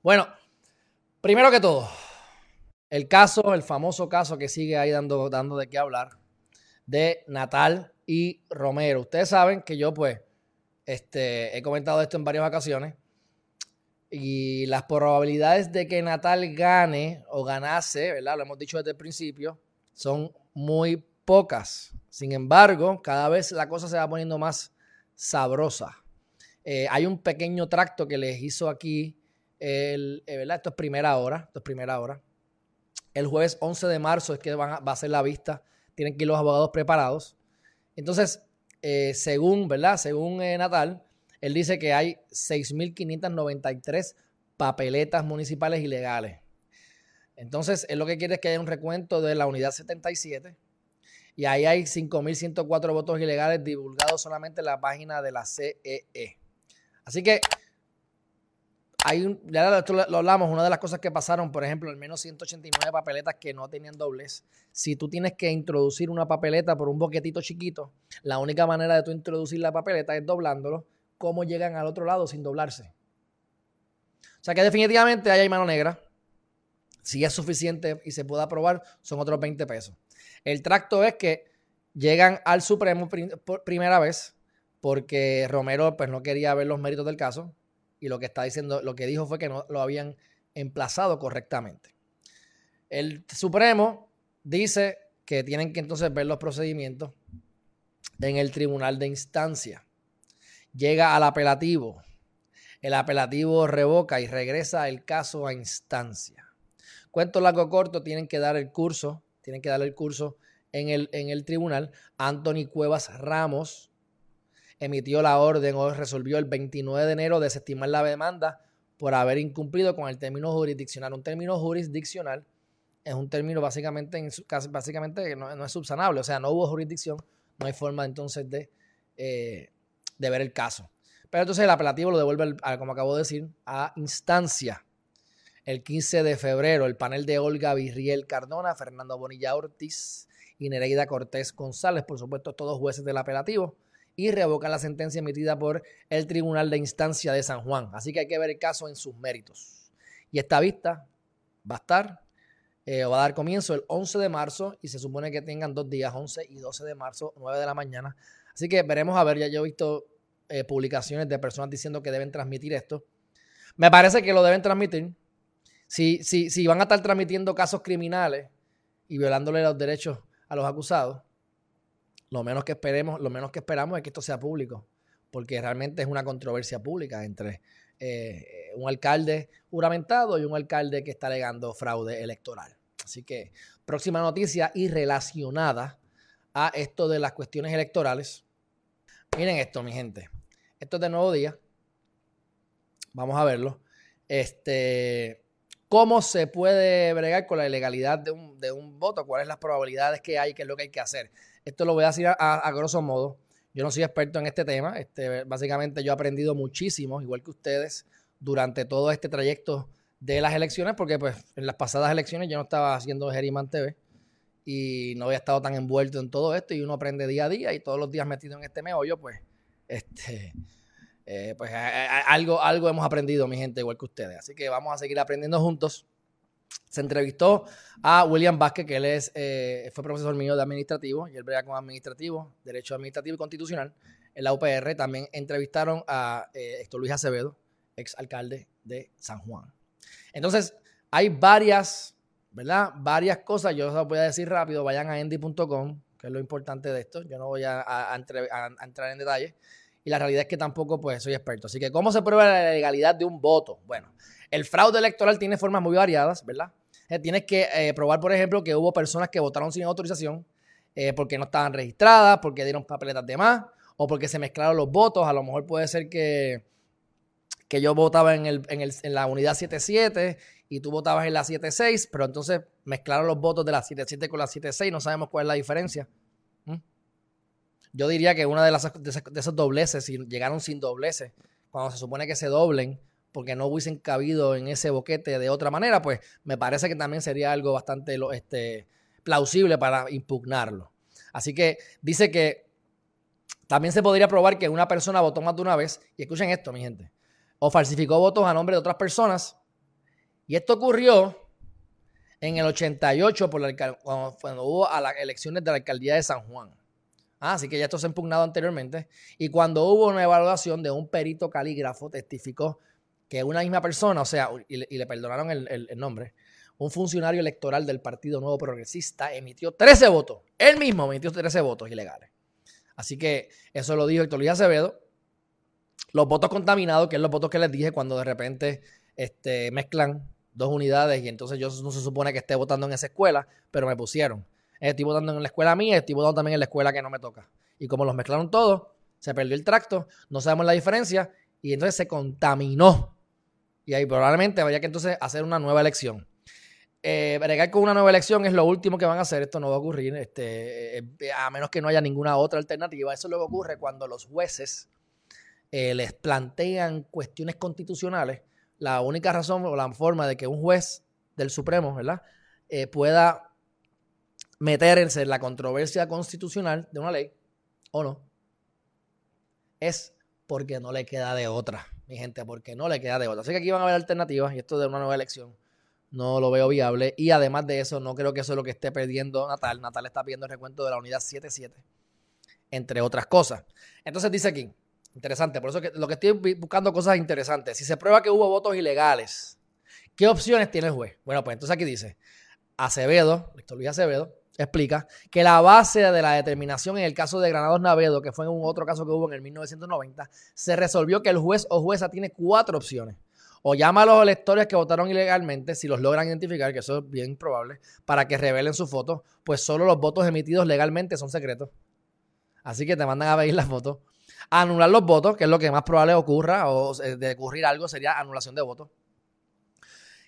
Bueno, primero que todo, el caso, el famoso caso que sigue ahí dando, dando de qué hablar, de Natal y Romero. Ustedes saben que yo, pues, este, he comentado esto en varias ocasiones. Y las probabilidades de que Natal gane o ganase, ¿verdad? Lo hemos dicho desde el principio, son muy pocas. Sin embargo, cada vez la cosa se va poniendo más sabrosa. Eh, hay un pequeño tracto que les hizo aquí, el, eh. Esto es primera hora, esto es primera hora. El jueves 11 de marzo es que van va a ser la vista. Tienen que ir los abogados preparados. Entonces, eh, según, ¿verdad? Según Natal, él dice que hay 6.593 papeletas municipales ilegales. Entonces, él lo que quiere es que haya un recuento de la unidad 77 y ahí hay 5.104 votos ilegales divulgados solamente en la página de la CEE. E. Así que hay un, ya lo, hablamos, una de las cosas que pasaron, por ejemplo, al menos 189 papeletas que no tenían dobles. Si tú tienes que introducir una papeleta por un boquetito chiquito, la única manera de tú introducir la papeleta es doblándolo cómo llegan al otro lado sin doblarse. O sea que definitivamente hay mano negra. Si es suficiente y se puede aprobar, son otros 20 pesos. El tracto es que llegan al Supremo primera vez porque Romero pues, no quería ver los méritos del caso y lo que está diciendo, lo que dijo fue que no lo habían emplazado correctamente. El Supremo dice que tienen que entonces ver los procedimientos en el tribunal de instancia llega al apelativo. El apelativo revoca y regresa el caso a instancia. Cuento largo corto, tienen que dar el curso, tienen que dar el curso en el, en el tribunal. Anthony Cuevas Ramos emitió la orden o resolvió el 29 de enero desestimar la demanda por haber incumplido con el término jurisdiccional. Un término jurisdiccional es un término básicamente, básicamente no, es subsanable, o sea, no hubo jurisdicción, no hay forma entonces de eh, de ver el caso. Pero entonces el apelativo lo devuelve, como acabo de decir, a instancia. El 15 de febrero, el panel de Olga Virriel Cardona, Fernando Bonilla Ortiz y Nereida Cortés González, por supuesto, todos jueces del apelativo, y revocan la sentencia emitida por el Tribunal de Instancia de San Juan. Así que hay que ver el caso en sus méritos. Y esta vista va a estar eh, va a dar comienzo el 11 de marzo y se supone que tengan dos días, 11 y 12 de marzo, 9 de la mañana, Así que veremos a ver, ya yo he visto eh, publicaciones de personas diciendo que deben transmitir esto. Me parece que lo deben transmitir. Si, si, si van a estar transmitiendo casos criminales y violándole los derechos a los acusados, lo menos que esperemos, lo menos que esperamos es que esto sea público, porque realmente es una controversia pública entre eh, un alcalde juramentado y un alcalde que está alegando fraude electoral. Así que próxima noticia y relacionada a esto de las cuestiones electorales. Miren esto, mi gente. Esto es de nuevo día. Vamos a verlo. Este, ¿Cómo se puede bregar con la ilegalidad de un, voto? ¿Cuáles son las probabilidades que hay? ¿Qué es lo que hay que hacer? Esto lo voy a decir a, grosso modo. Yo no soy experto en este tema. Este, básicamente yo he aprendido muchísimo, igual que ustedes, durante todo este trayecto de las elecciones, porque pues en las pasadas elecciones yo no estaba haciendo Geriman TV y no había estado tan envuelto en todo esto y uno aprende día a día y todos los días metido en este meollo, pues, este, eh, pues algo, algo hemos aprendido, mi gente, igual que ustedes. Así que vamos a seguir aprendiendo juntos. Se entrevistó a William Vázquez, que él es, eh, fue profesor mío de administrativo y él brega con administrativo, derecho administrativo y constitucional en la UPR. También entrevistaron a eh, Luis Acevedo, ex alcalde de San Juan. Entonces, hay varias ¿verdad? Varias cosas, yo os voy a decir rápido, vayan a endy.com, que es lo importante de esto, yo no voy a, entrar en detalle, y la realidad es que tampoco pues soy experto. Así que, ¿cómo se prueba la legalidad de un voto? Bueno, el fraude electoral tiene formas muy variadas, ¿verdad? Eh, tienes que eh, probar, por ejemplo, que hubo personas que votaron sin autorización eh, porque no estaban registradas, porque dieron papeletas de más, o porque se mezclaron los votos. A lo mejor puede ser que, que yo votaba en, el, en, el, en la unidad 77 y tú votabas en la 7-6, pero entonces mezclaron los votos de la 7-7 con la 7-6, no sabemos cuál es la diferencia. Yo diría que una de, las, de esos dobleces, si llegaron sin dobleces, cuando se supone que se doblen, porque no hubiesen cabido en ese boquete de otra manera, pues me parece que también sería algo bastante este, plausible para impugnarlo. Así que dice que también se podría probar que una persona votó más de una vez, y escuchen esto, mi gente, o falsificó votos a nombre de otras personas Y esto ocurrió en el 88 por cuando, hubo a las elecciones de la alcaldía de San Juan. Ah, así que ya esto se ha impugnado anteriormente. Y cuando hubo una evaluación de un perito calígrafo, testificó que una misma persona, o sea, y le, perdonaron el, nombre, un funcionario electoral del Partido Nuevo Progresista emitió 13 votos. Él mismo emitió 13 votos ilegales. Así que eso lo dijo Héctor Luis Acevedo. Los votos contaminados, que es los votos que les dije cuando de repente este, mezclan dos unidades y entonces yo no se supone que esté votando en esa escuela, pero me pusieron. Estoy votando en la escuela mía, estoy votando también en la escuela que no me toca. Y como los mezclaron todos, se perdió el tracto, no sabemos la diferencia y entonces se contaminó. Y ahí probablemente vaya que entonces hacer una nueva elección. Eh, bregar con una nueva elección es lo último que van a hacer. Esto no va a ocurrir, este, eh, a menos que no haya ninguna otra alternativa. Eso luego ocurre cuando los jueces eh, les plantean cuestiones constitucionales la única razón o la forma de que un juez del Supremo, ¿verdad? Eh, pueda meterse en la controversia constitucional de una ley o no, es porque no le queda de otra, mi gente, porque no le queda de otra. Así que aquí van a haber alternativas y esto de una nueva elección no lo veo viable. Y además de eso, no creo que eso es lo que esté perdiendo Natal. Natal está pidiendo el recuento de la unidad 7-7, entre otras cosas. Entonces dice aquí, Interesante, por eso que lo que estoy buscando cosas interesantes. Si se prueba que hubo votos ilegales, ¿qué opciones tiene el juez? Bueno, pues entonces aquí dice, Acevedo, Víctor Luis Acevedo, explica que la base de la determinación en el caso de Granados Navedo, que fue en un otro caso que hubo en el 1990, se resolvió que el juez o jueza tiene cuatro opciones. O llama a los electores que votaron ilegalmente, si los logran identificar, que eso es bien probable, para que revelen su foto, pues solo los votos emitidos legalmente son secretos. Así que te mandan a ver las fotos anular los votos, que es lo que más probable ocurra, o de ocurrir algo sería anulación de votos.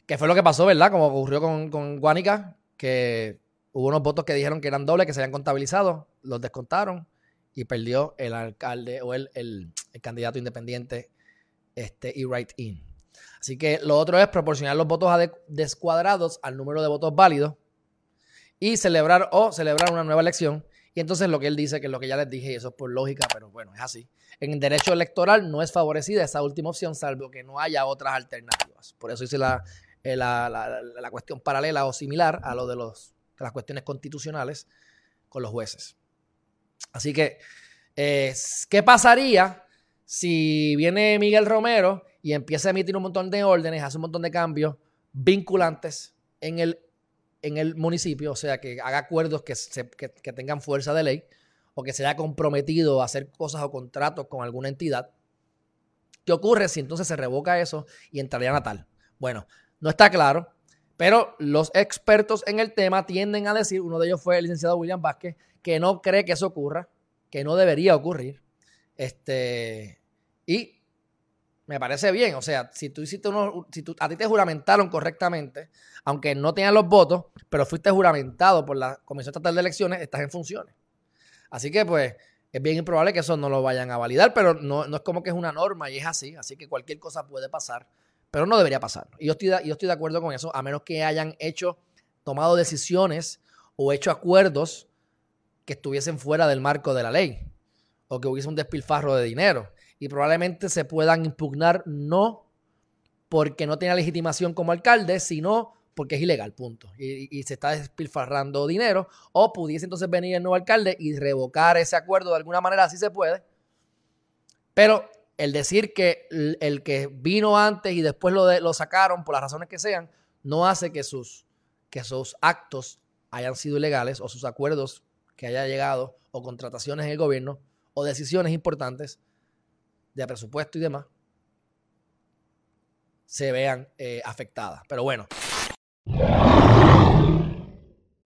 Que fue lo que pasó, ¿verdad? Como ocurrió con, con Guánica, que hubo unos votos que dijeron que eran dobles, que se habían contabilizado, los descontaron y perdió el alcalde o el, el, candidato independiente este, y right in. Así que lo otro es proporcionar los votos descuadrados al número de votos válidos y celebrar o celebrar una nueva elección y entonces lo que él dice, que es lo que ya les dije, y eso es por lógica, pero bueno, es así. En derecho electoral no es favorecida esa última opción, salvo que no haya otras alternativas. Por eso hice la, eh, la, cuestión paralela o similar a lo de, los, las cuestiones constitucionales con los jueces. Así que, eh, ¿qué pasaría si viene Miguel Romero y empieza a emitir un montón de órdenes, hace un montón de cambios vinculantes en el en el municipio, o sea, que haga acuerdos que, tengan fuerza de ley o que se haya comprometido a hacer cosas o contratos con alguna entidad. ¿Qué ocurre si entonces se revoca eso y entraría Natal? Bueno, no está claro, pero los expertos en el tema tienden a decir, uno de ellos fue el licenciado William Vázquez, que no cree que eso ocurra, que no debería ocurrir. Este, y me parece bien. O sea, si tú hiciste uno, si tú, a ti te juramentaron correctamente, aunque no tenían los votos, pero fuiste juramentado por la Comisión Estatal de Elecciones, estás en funciones. Así que, pues, es bien improbable que eso no lo vayan a validar, pero no, es como que es una norma y es así. Así que cualquier cosa puede pasar, pero no debería pasar. Y yo estoy, de acuerdo con eso, a menos que hayan hecho, tomado decisiones o hecho acuerdos que estuviesen fuera del marco de la ley o que hubiese un despilfarro de dinero y probablemente se puedan impugnar no porque no tiene legitimación como alcalde, sino porque es ilegal, punto. Y, se está despilfarrando dinero. O pudiese entonces venir el nuevo alcalde y revocar ese acuerdo de alguna manera, así se puede. Pero el decir que el, que vino antes y después lo, sacaron por las razones que sean, no hace que sus, que sus actos hayan sido ilegales o sus acuerdos que haya llegado o contrataciones en el gobierno o decisiones importantes de presupuesto y demás se vean eh, afectadas. Pero bueno,